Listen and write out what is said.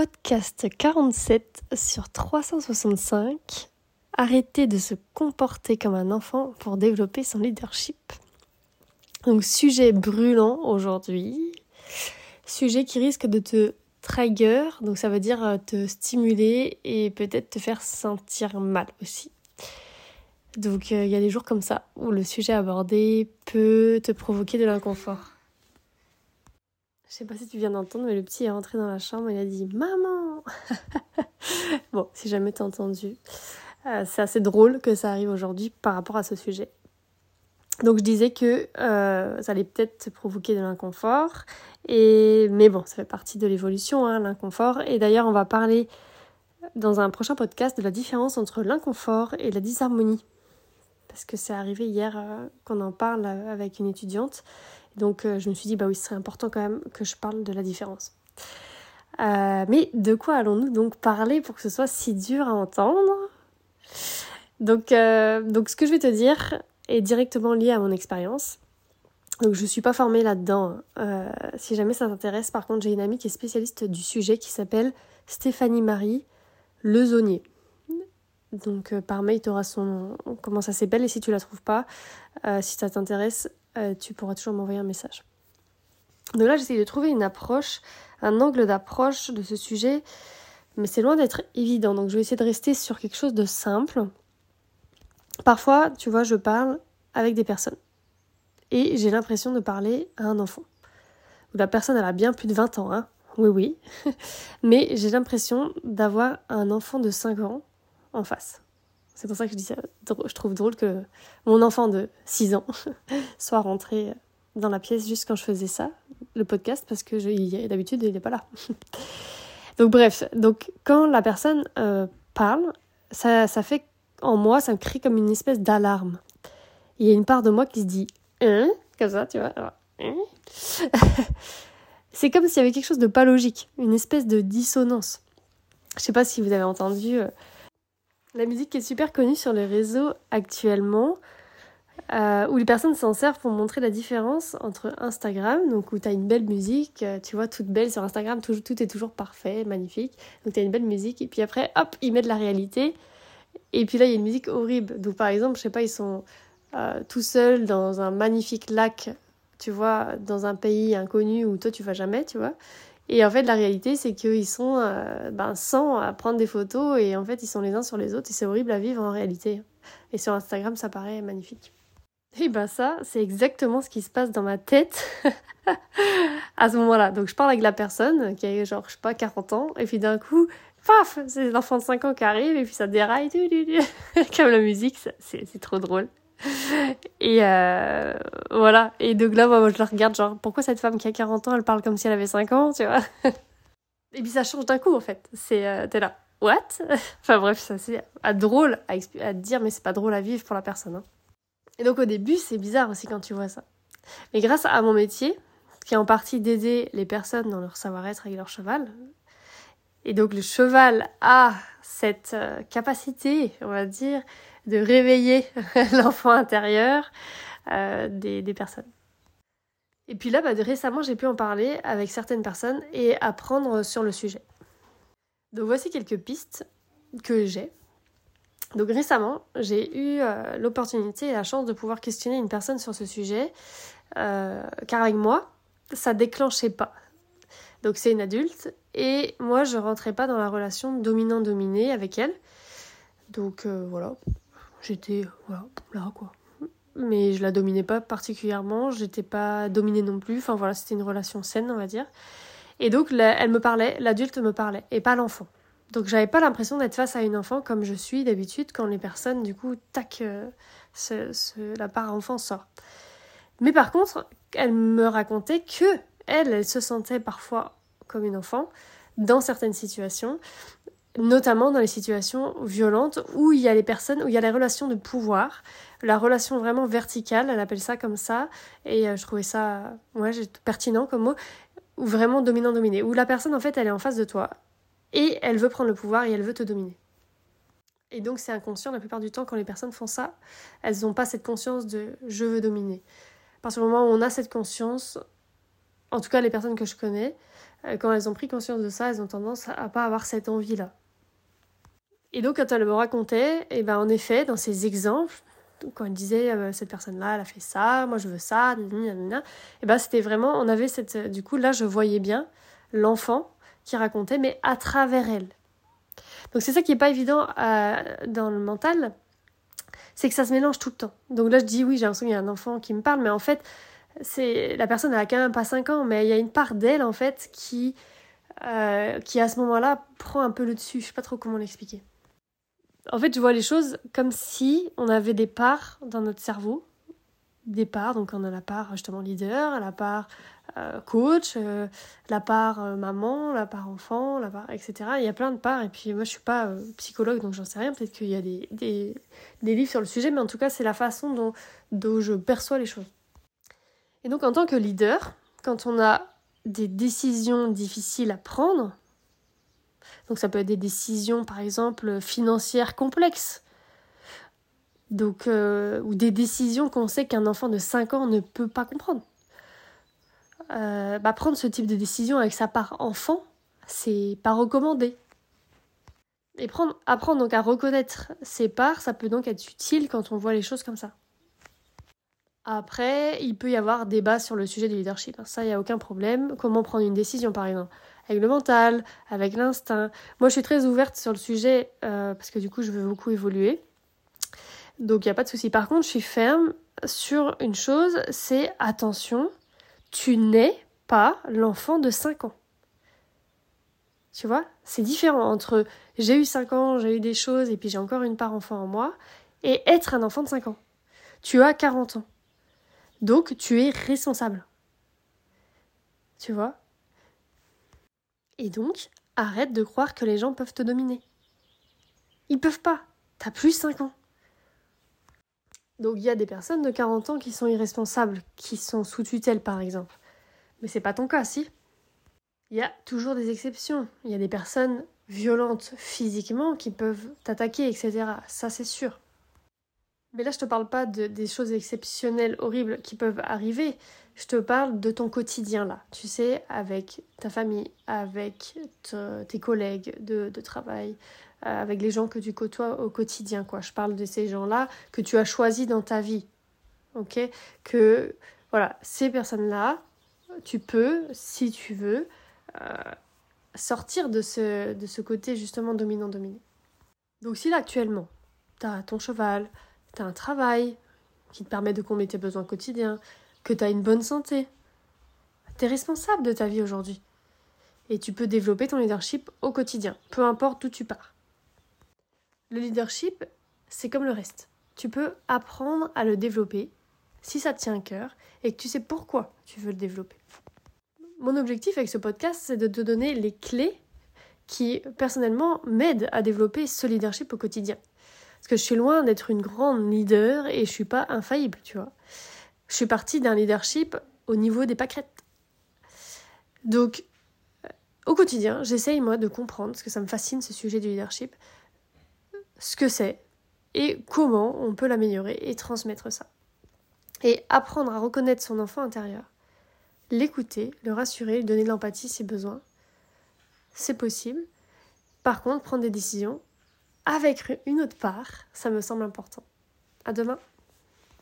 podcast 47 sur 365. Arrêter de se comporter comme un enfant pour développer son leadership. Donc sujet brûlant aujourd'hui. Sujet qui risque de te trigger, donc ça veut dire euh, te stimuler et peut-être te faire sentir mal aussi. Donc euh, il y a des jours comme ça où le sujet abordé peut te provoquer de l'inconfort. Je sais pas si tu viens d'entendre, mais le petit est rentré dans la chambre et il a dit Maman Bon, si jamais t'as entendu. Euh, c'est assez drôle que ça arrive aujourd'hui par rapport à ce sujet. Donc je disais que euh, ça allait peut-être provoquer de l'inconfort, et mais bon, ça fait partie de l'évolution, hein, l'inconfort. Et d'ailleurs, on va parler dans un prochain podcast de la différence entre l'inconfort et la disharmonie, parce que c'est arrivé hier euh, qu'on en parle avec une étudiante donc euh, je me suis dit, bah oui, ce serait important quand même que je parle de la différence. Euh, mais de quoi allons-nous donc parler pour que ce soit si dur à entendre? Donc, euh, donc ce que je vais te dire est directement lié à mon expérience. Donc je ne suis pas formée là-dedans. si jamais ça t'intéresse, par contre, j'ai une amie qui est spécialiste du sujet qui s'appelle Stéphanie Marie Lezonnier. Donc par mail, tu auras son comment ça s'appelle et si tu la trouves pas, si ça t'intéresse, euh, tu pourras toujours m'envoyer un message. Donc là, j'essaie de trouver une approche, un angle d'approche de ce sujet, mais c'est loin d'être évident. Donc je vais essayer de rester sur quelque chose de simple. Parfois, tu vois, je parle avec des personnes et j'ai l'impression de parler à un enfant. La personne, elle a bien plus de 20 ans, hein. Oui, oui. Mais j'ai l'impression d'avoir un enfant de 5 ans en face. C'est pour ça que je dis ça. Je trouve drôle que mon enfant de 6 ans soit rentré dans la pièce juste quand je faisais ça, le podcast, parce que d'habitude, il n'est pas là. donc bref, donc quand la personne euh, parle, ça, ça fait en moi, ça me crée comme une espèce d'alarme. Il y a une part de moi qui se dit hein comme ça, tu vois. Hein c'est comme s'il y avait quelque chose de pas logique, une espèce de dissonance. Je sais pas si vous avez entendu euh, la musique est super connue sur les réseaux actuellement, euh, où les personnes s'en servent pour montrer la différence entre Instagram, donc où tu as une belle musique, euh, tu vois, toute belle sur Instagram, tout, est toujours parfait, magnifique, donc tu as une belle musique, et puis après, hop, ils mettent la réalité, et puis là, il y a une musique horrible. Donc par exemple, je sais pas, ils sont euh, tout seuls dans un magnifique lac, tu vois, dans un pays inconnu où toi tu vas jamais, tu vois. Et en fait, la réalité, c'est qu'ils sont euh, ben, 100 à prendre des photos et en fait, ils sont les uns sur les autres et c'est horrible à vivre en réalité. Et sur Instagram, ça paraît magnifique. Et ben ça, c'est exactement ce qui se passe dans ma tête à ce moment-là. Donc je parle avec la personne qui a genre, je sais pas, 40 ans, et puis d'un coup, paf, c'est l'enfant de 5 ans qui arrive, et puis ça déraille, comme la musique, c'est trop drôle. Et euh, voilà. Et donc là, moi, je la regarde, genre, pourquoi cette femme qui a 40 ans, elle parle comme si elle avait 5 ans, tu vois? Et puis ça change d'un coup, en fait. C'est, euh, t'es là, what? Enfin bref, ça c'est drôle à, dire, mais c'est pas drôle à vivre pour la personne. Hein. Et donc au début, c'est bizarre aussi quand tu vois ça. Mais grâce à mon métier, qui est en partie d'aider les personnes dans leur savoir-être avec leur cheval, et donc le cheval a cette euh, capacité, on va dire, de réveiller l'enfant intérieur euh, des, personnes. Et puis là, bah, récemment, j'ai pu en parler avec certaines personnes et apprendre sur le sujet. Donc voici quelques pistes que j'ai. Donc récemment, j'ai eu euh, l'opportunité et la chance de pouvoir questionner une personne sur ce sujet, euh, car avec moi, ça déclenchait pas. Donc c'est une adulte, et moi je rentrais pas dans la relation dominant-dominé avec elle. Donc voilà, J'étais voilà, là quoi. Mais je la dominais pas particulièrement, j'étais pas dominée non plus. Enfin voilà, c'était une relation saine, on va dire. Et donc elle me parlait, l'adulte me parlait et pas l'enfant. Donc j'avais pas l'impression d'être face à une enfant comme je suis d'habitude quand les personnes du coup tac euh, la part enfant sort. Mais par contre, elle me racontait que elle, elle se sentait parfois comme une enfant dans certaines situations notamment dans les situations violentes où il y a les personnes, où il y a les relations de pouvoir, la relation vraiment verticale, elle appelle ça comme ça, et euh, je trouvais ça ouais, pertinent comme mot, ou vraiment dominant-dominé, où la personne en fait elle est en face de toi, et elle veut prendre le pouvoir et elle veut te dominer. Et donc c'est inconscient la plupart du temps quand les personnes font ça, elles n'ont pas cette conscience de je veux dominer. Parce que moment où on a cette conscience, en tout cas les personnes que je connais, euh, quand elles ont pris conscience de ça, elles ont tendance à pas avoir cette envie-là. Et donc, quand elle me racontait, et eh ben, en effet, dans ces exemples, quand elle disait euh, cette personne-là, elle a fait ça, moi je veux ça, et eh ben, c'était vraiment, on avait cette. Du coup, là, je voyais bien l'enfant qui racontait, mais à travers elle. Donc, c'est ça qui n'est pas évident euh, dans le mental, c'est que ça se mélange tout le temps. Donc là, je dis oui, j'ai l'impression qu'il y a un enfant qui me parle, mais en fait, c'est la personne, elle a quand même pas 5 ans, mais il y a une part d'elle, en fait, qui, euh, qui à ce moment-là prend un peu le dessus. Je sais pas trop comment l'expliquer. En fait, je vois les choses comme si on avait des parts dans notre cerveau. Des parts, donc on a la part justement leader, la part euh, coach, euh, la part euh, maman, la part enfant, la part etc. Il y a plein de parts et puis moi je suis pas psychologue donc j'en sais rien, peut-être qu'il y a des, des, livres sur le sujet, mais en tout cas c'est la façon dont je perçois les choses. Et donc en tant que leader, quand on a des décisions difficiles à prendre, donc ça peut être des décisions, par exemple, financières complexes. Donc, euh, ou des décisions qu'on sait qu'un enfant de 5 ans ne peut pas comprendre. Euh, bah, prendre ce type de décision avec sa part enfant, c'est pas recommandé. Et prendre, apprendre donc à reconnaître ses parts, ça peut donc être utile quand on voit les choses comme ça. Après, il peut y avoir débat sur le sujet du leadership. Ça, il n'y a aucun problème. Comment prendre une décision, par exemple? Avec le mental, avec l'instinct. Moi, je suis très ouverte sur le sujet euh, parce que du coup, je veux beaucoup évoluer. Donc, il n'y a pas de souci. Par contre, je suis ferme sur une chose, c'est attention, tu n'es pas l'enfant de 5 ans. Tu vois? C'est différent entre j'ai eu 5 ans, j'ai eu des choses et puis j'ai encore une part enfant en moi et être un enfant de 5 ans. Tu as 40 ans. Donc tu es responsable. Tu vois? Et donc, arrête de croire que les gens peuvent te dominer. Ils peuvent pas. T'as plus 5 ans. Donc il y a des personnes de 40 ans qui sont irresponsables, qui sont sous tutelle par exemple. Mais c'est pas ton cas, si Il y a toujours des exceptions. Il y a des personnes violentes physiquement qui peuvent t'attaquer, etc. Ça c'est sûr. Mais là, je te parle pas de, des choses exceptionnelles, horribles qui peuvent arriver. Je te parle de ton quotidien là, tu sais, avec ta famille, avec tes collègues de, travail, euh, avec les gens que tu côtoies au quotidien, quoi. Je parle de ces gens-là que tu as choisis dans ta vie, ok? Que, voilà, ces personnes-là, tu peux, si tu veux, euh, sortir de ce, de ce côté justement dominant-dominé. Donc si là actuellement, tu as ton cheval, tu as un travail qui te permet de combler tes besoins quotidiens, que tu une bonne santé. Tu es responsable de ta vie aujourd'hui. Et tu peux développer ton leadership au quotidien, peu importe d'où tu pars. Le leadership, c'est comme le reste. Tu peux apprendre à le développer si ça tient à cœur et que tu sais pourquoi tu veux le développer. Mon objectif avec ce podcast, c'est de te donner les clés qui, personnellement, m'aident à développer ce leadership au quotidien. Parce que je suis loin d'être une grande leader et je suis pas infaillible, tu vois je suis partie d'un leadership au niveau des pâquerettes. Donc, euh, au quotidien, j'essaye moi de comprendre, parce que ça me fascine ce sujet du leadership, ce que c'est et comment on peut l'améliorer et transmettre ça. Et apprendre à reconnaître son enfant intérieur, l'écouter, le rassurer, lui donner de l'empathie si besoin, c'est possible. Par contre, prendre des décisions avec une autre part, ça me semble important. À demain.